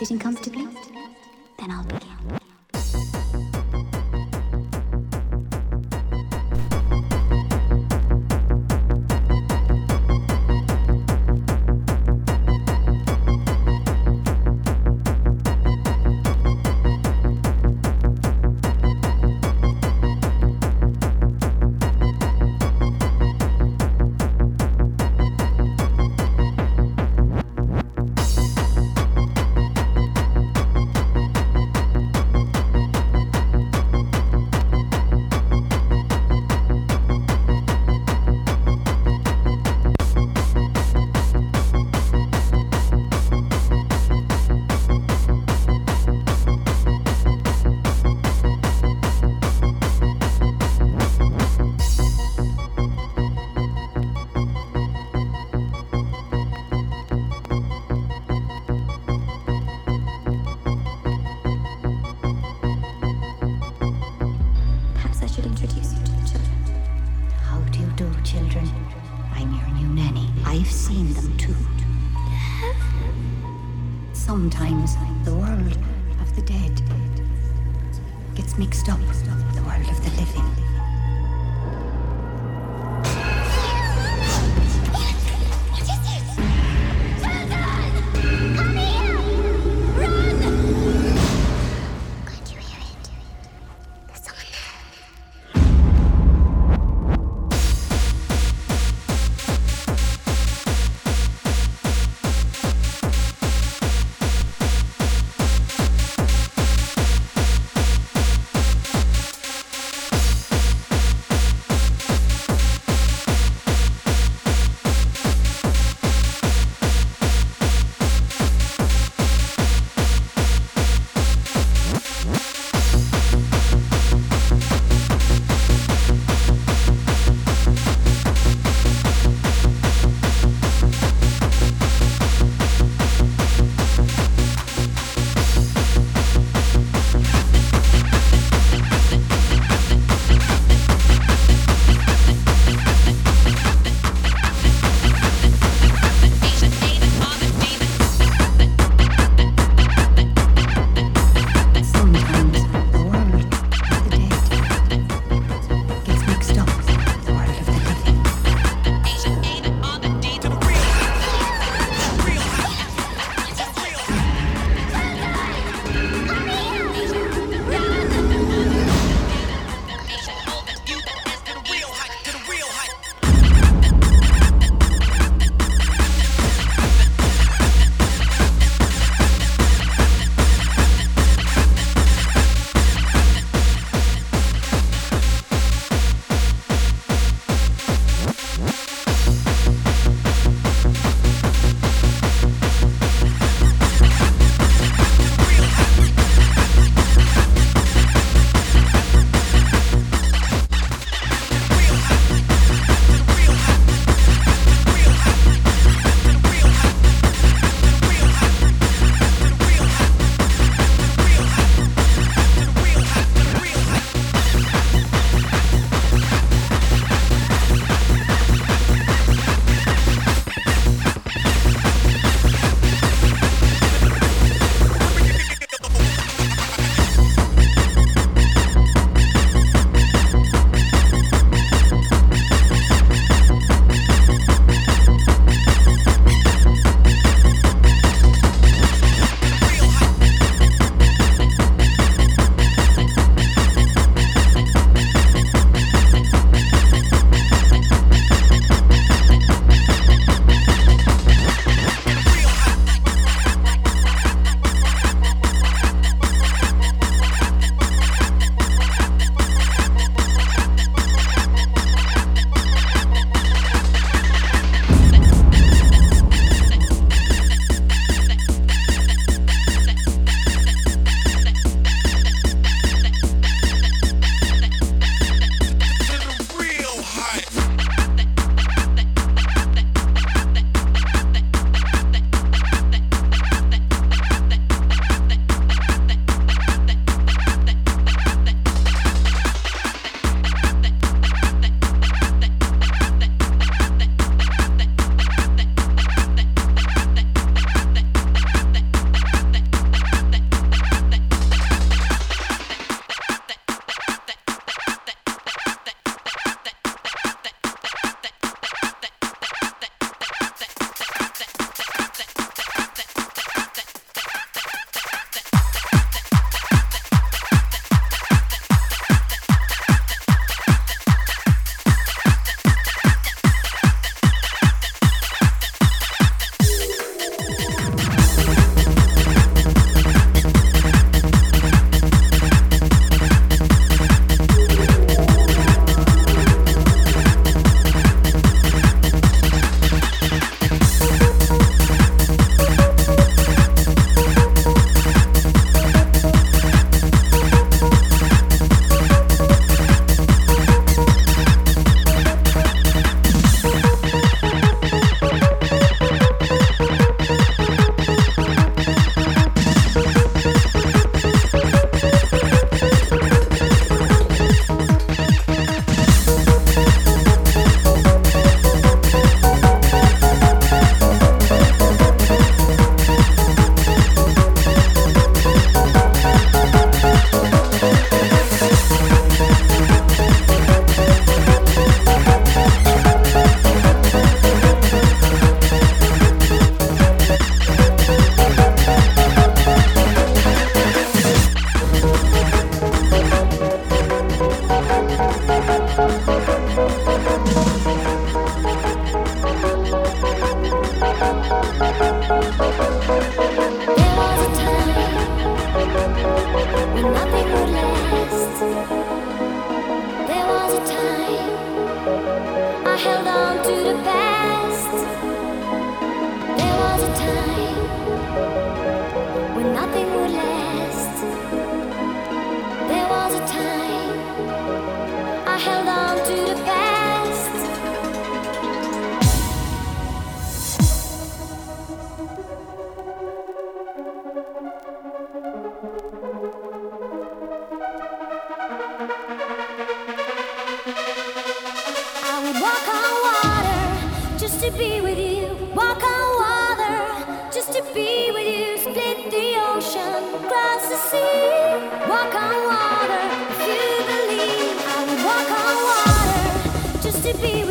Sitting comfortably? be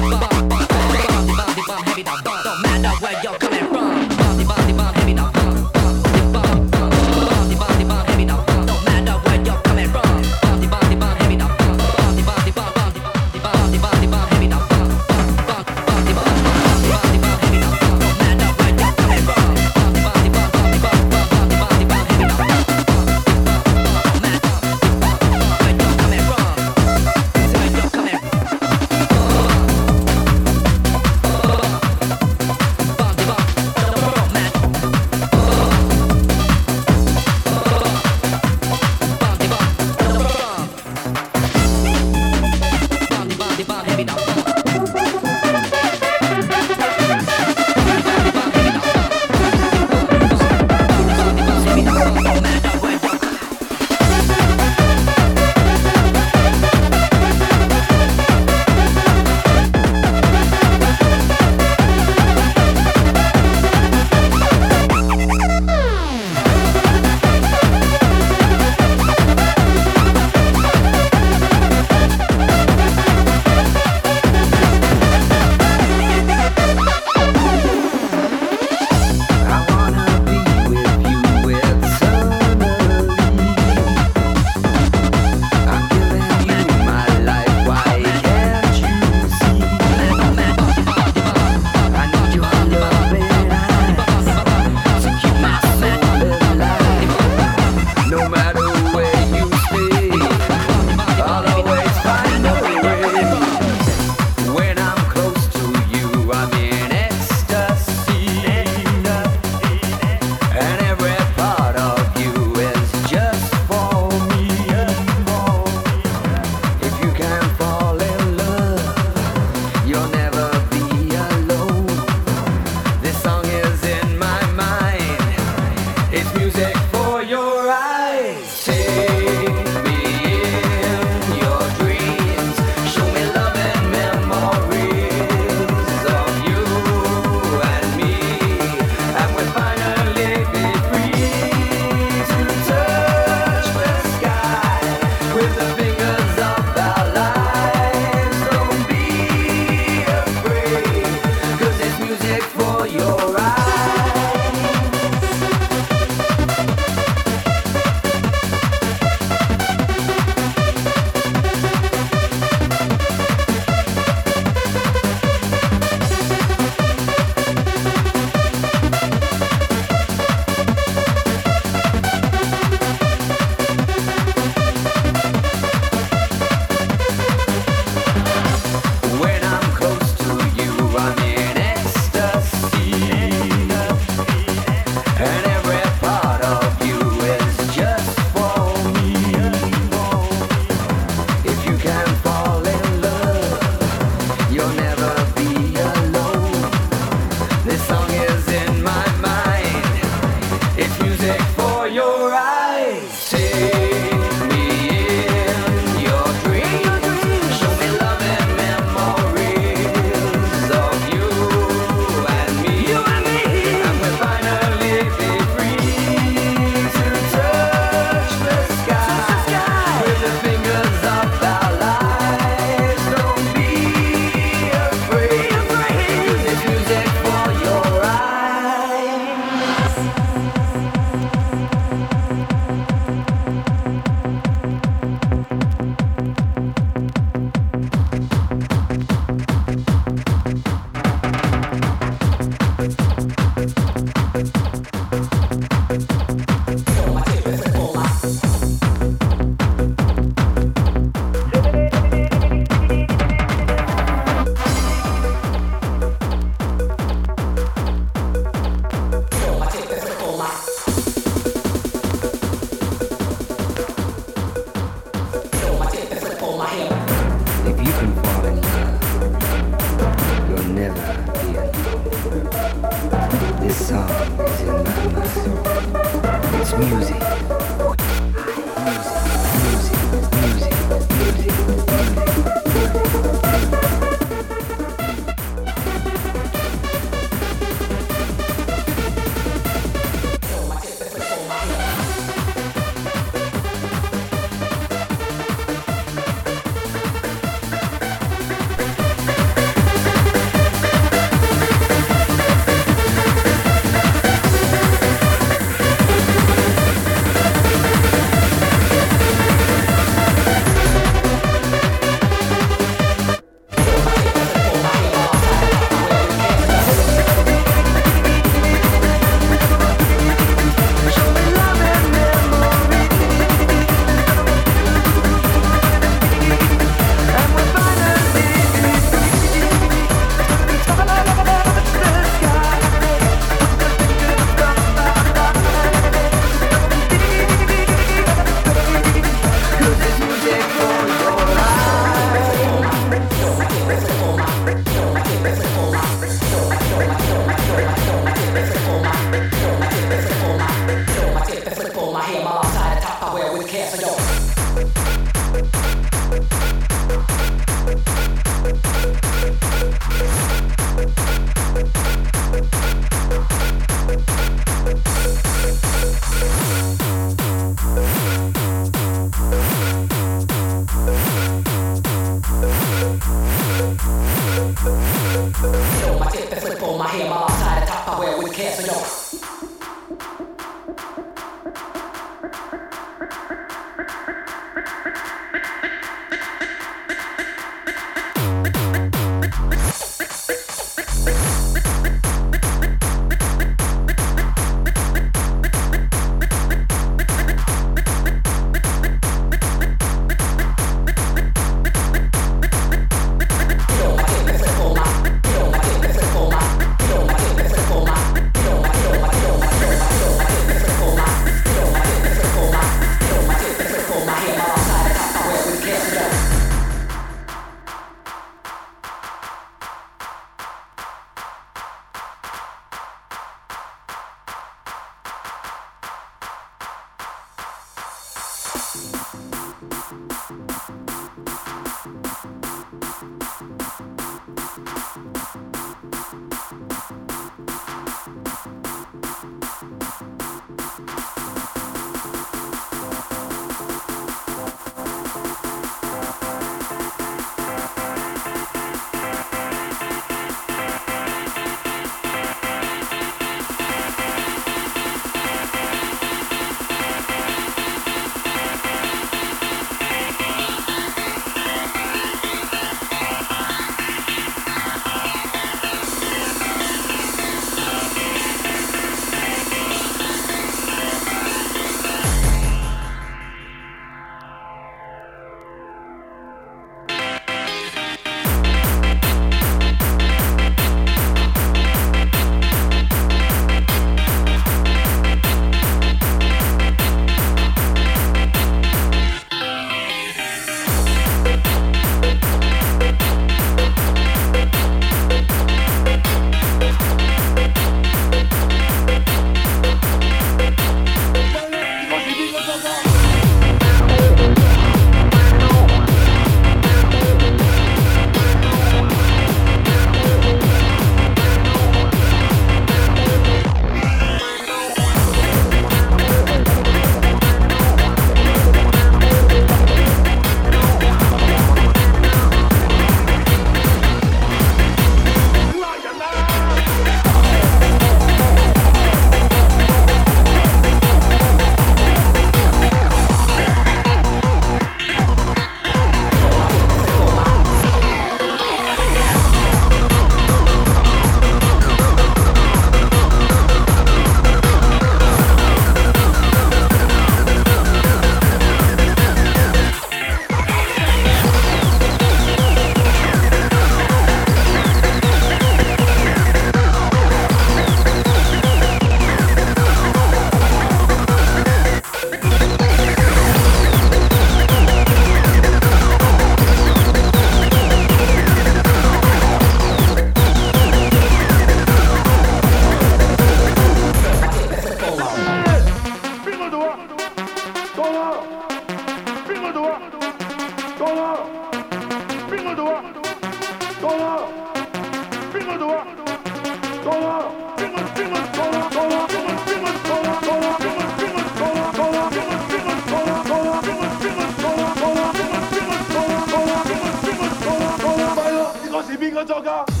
to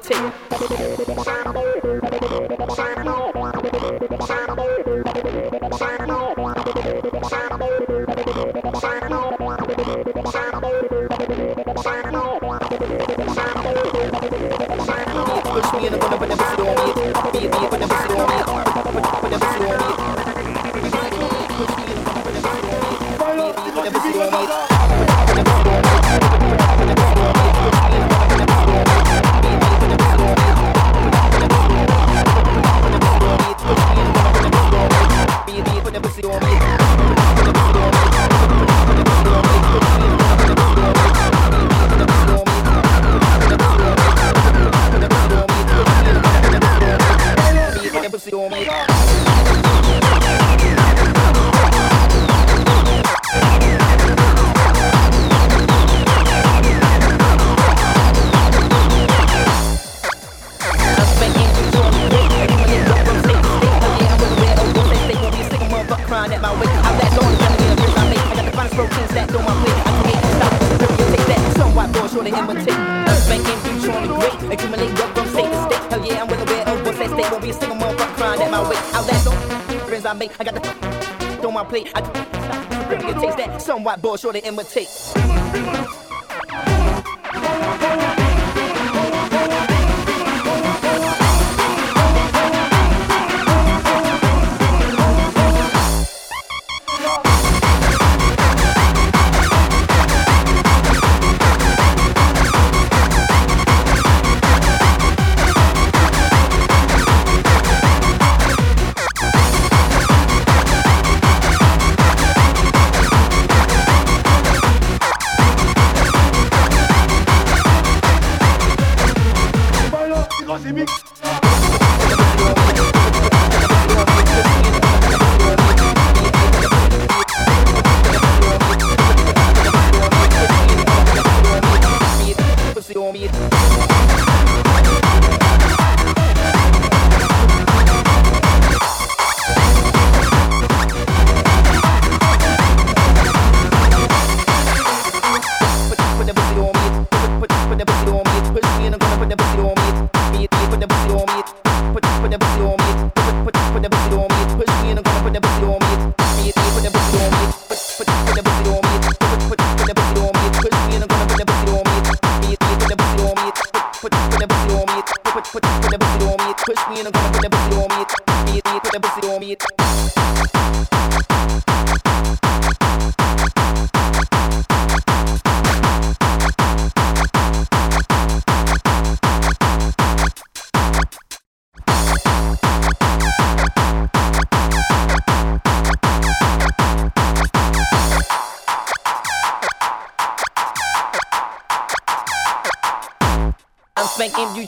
imitate. white boy sure to imitate.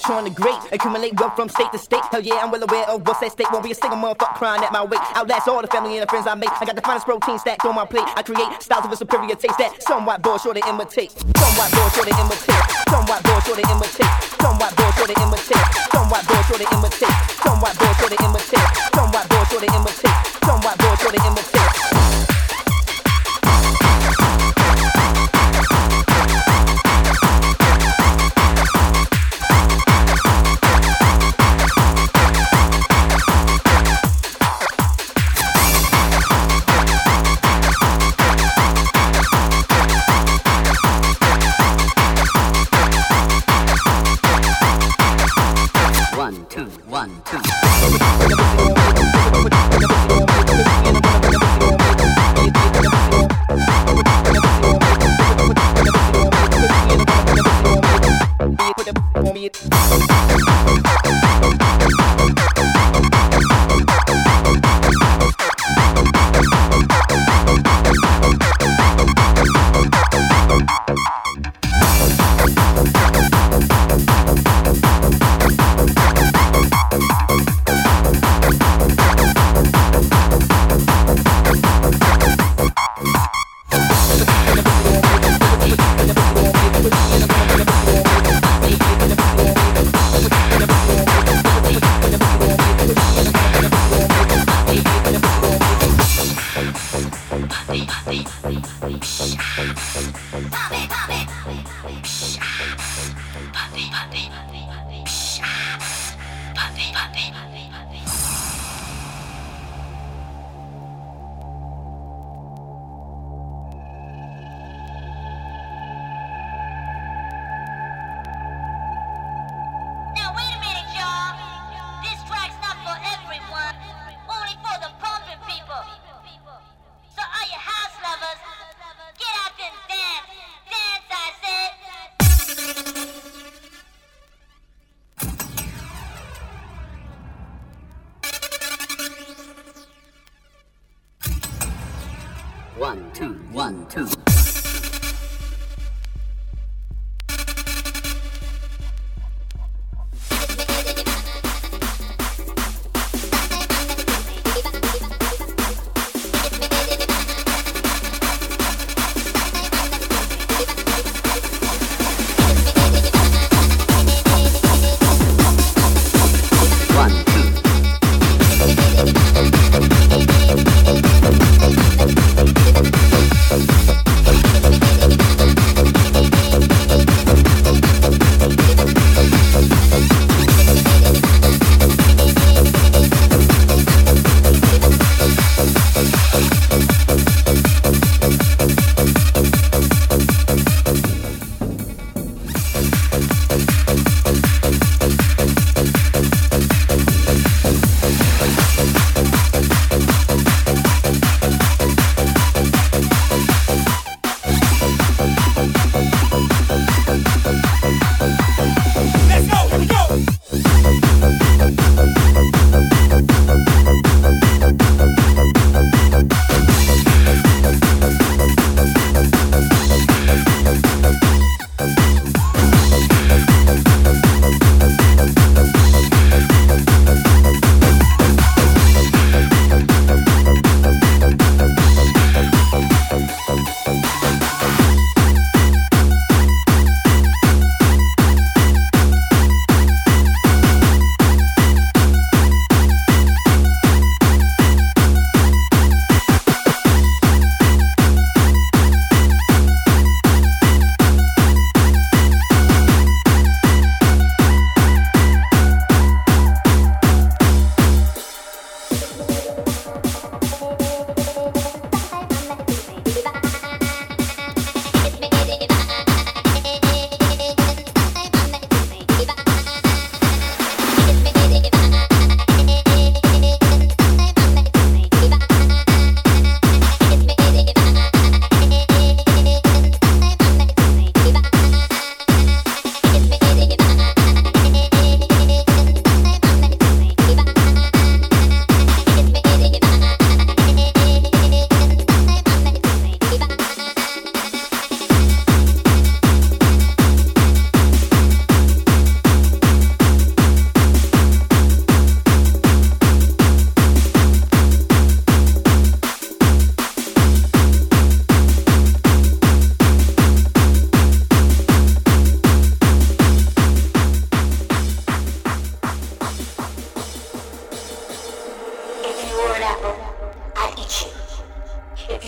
trying the great. Accumulate wealth from state to state. Hell yeah, I'm well aware of what's at stake. Won't be a single motherfucker crying at my weight. Outlast all the family and the friends I make. I got the finest protein stacked on my plate. I create styles of a superior taste that some white boys sure to imitate. Some white boys sure to imitate. Some white boys sure to imitate. Some white boys sure to imitate. Some white boys sure to imitate. Some white boys sure to imitate. Some white boys sure to imitate. Some white boys sure to imitate.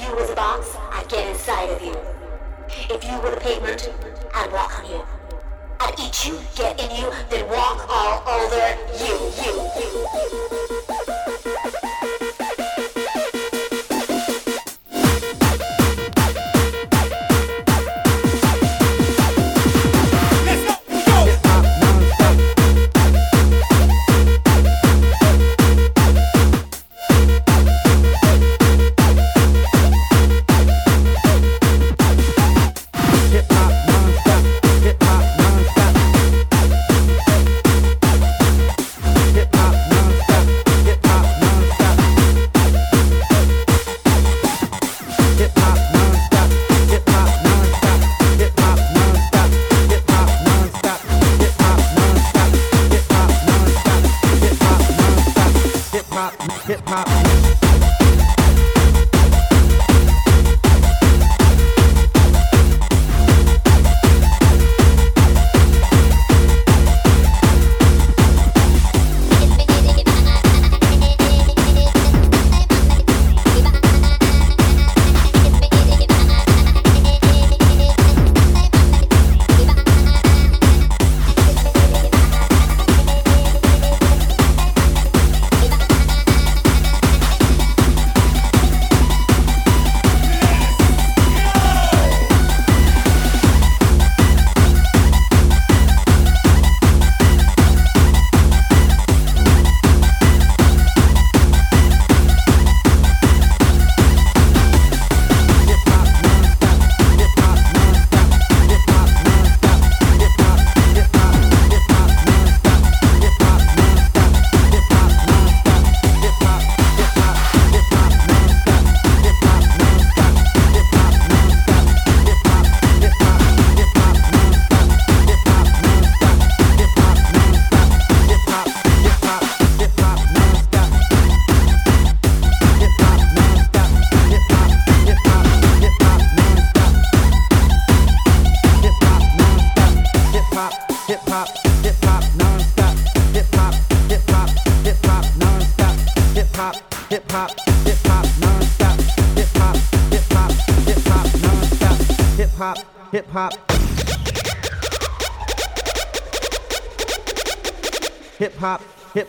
you was a box, I'd get inside of you. If you were a pavement, I'd walk on you. I'd eat you, get in you, then walk all over you, you, you. you.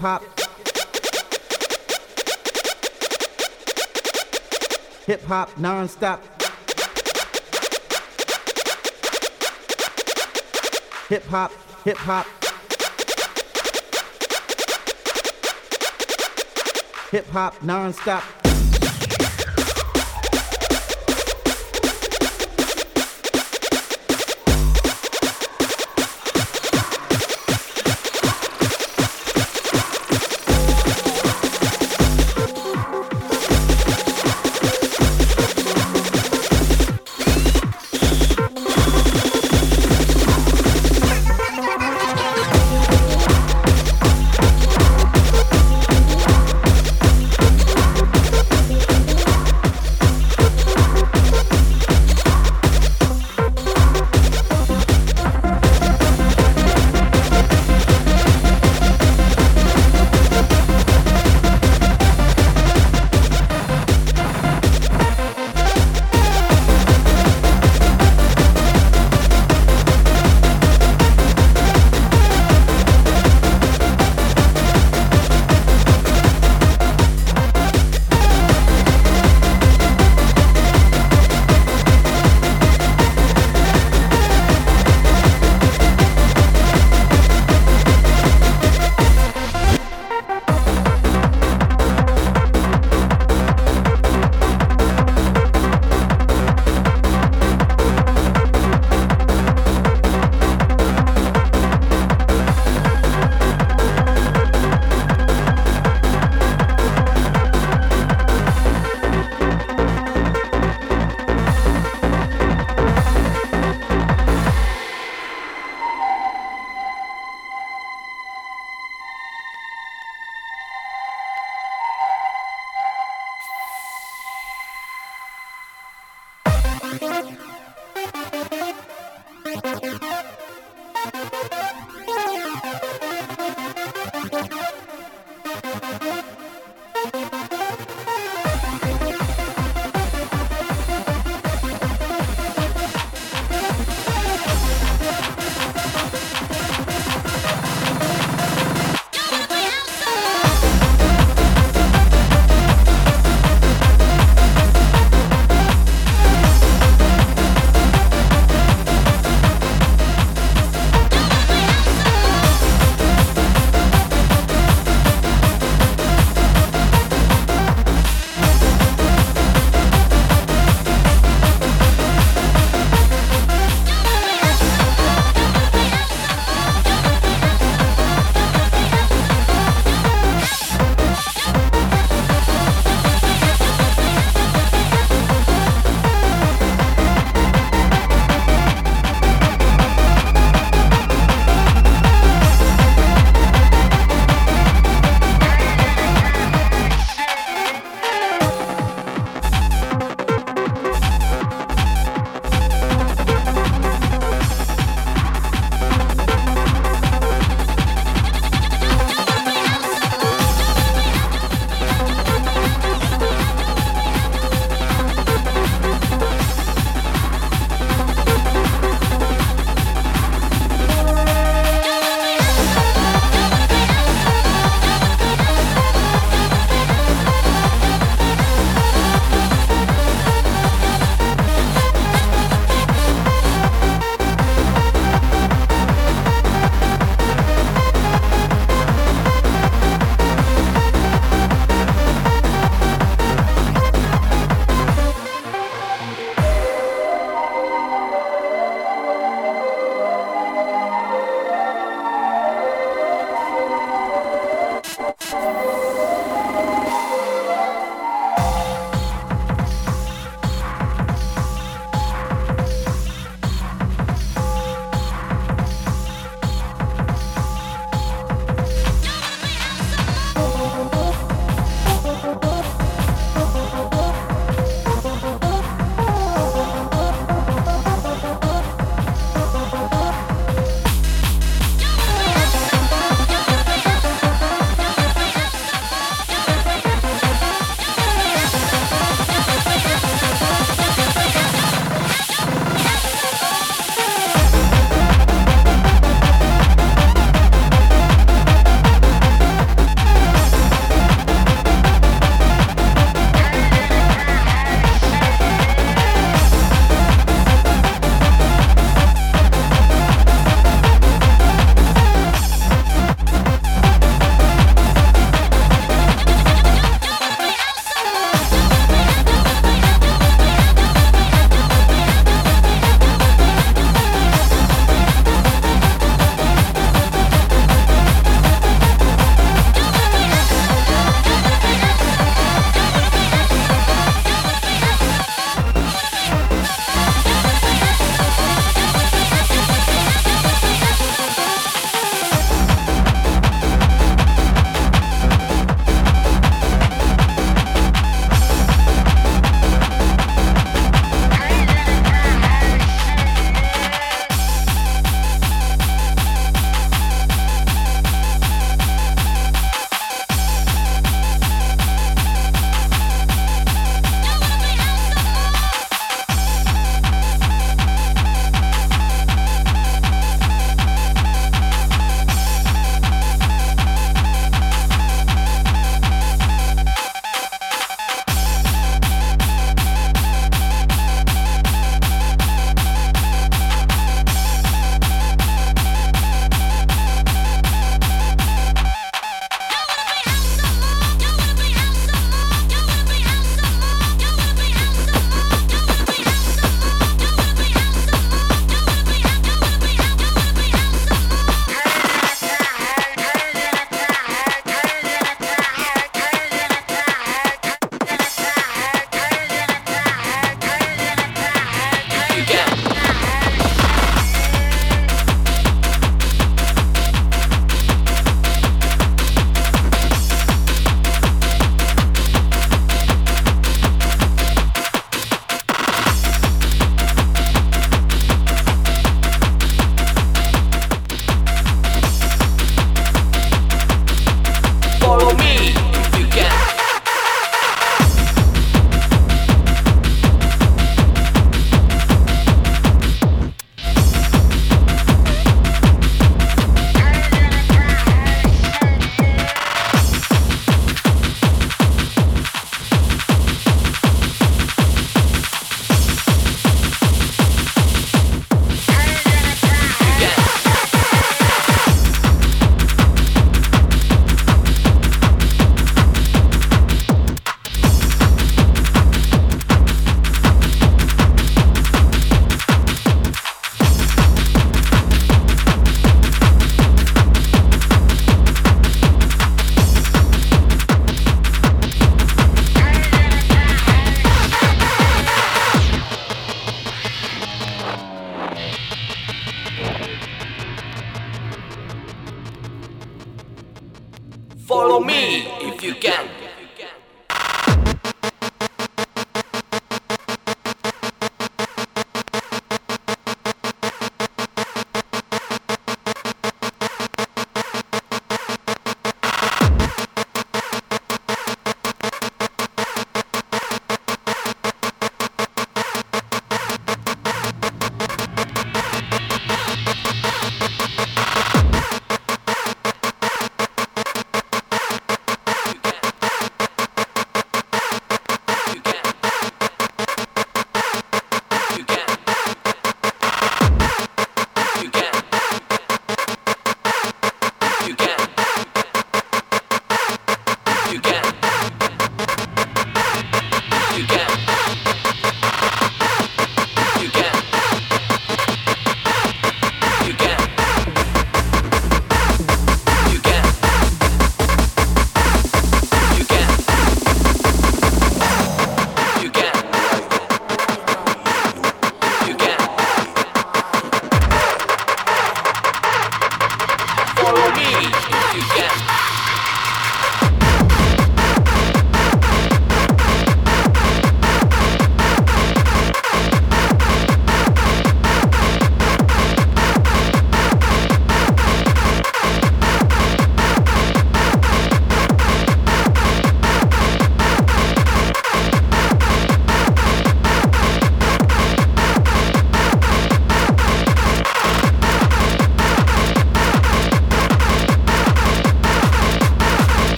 Hop. Hip hop non-stop. Hip hop, hip hop. Hip hop non-stop.